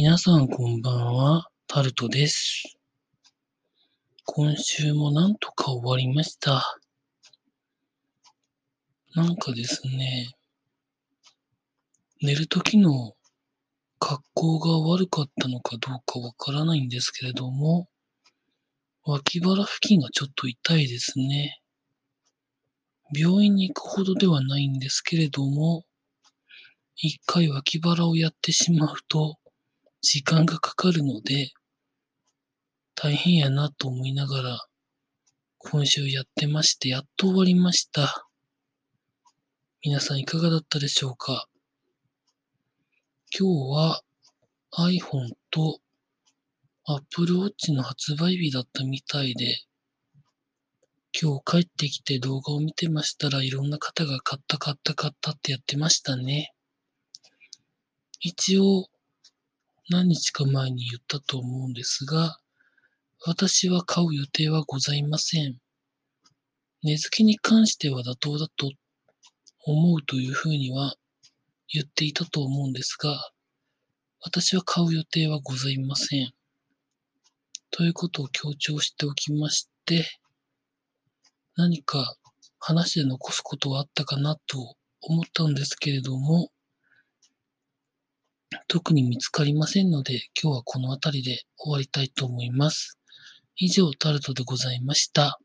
皆さんこんばんは、タルトです。今週もなんとか終わりました。なんかですね、寝る時の格好が悪かったのかどうかわからないんですけれども、脇腹付近がちょっと痛いですね。病院に行くほどではないんですけれども、一回脇腹をやってしまうと、時間がかかるので、大変やなと思いながら、今週やってまして、やっと終わりました。皆さんいかがだったでしょうか？今日は iPhone と Apple Watch の発売日だったみたいで、今日帰ってきて動画を見てましたらいろんな方が買った買った買ったってやってましたね。一応何日か前に言ったと思うんですが、私は買う予定はございません。値付けに関しては妥当だと思うというふうには言っていたと思うんですが、私は買う予定はございません。ということを強調しておきまして、何か話で残すことはあったかなと思ったんですけれども、特に見つかりませんので、今日はこの辺りで終わりたいと思います。以上、タルトでございました。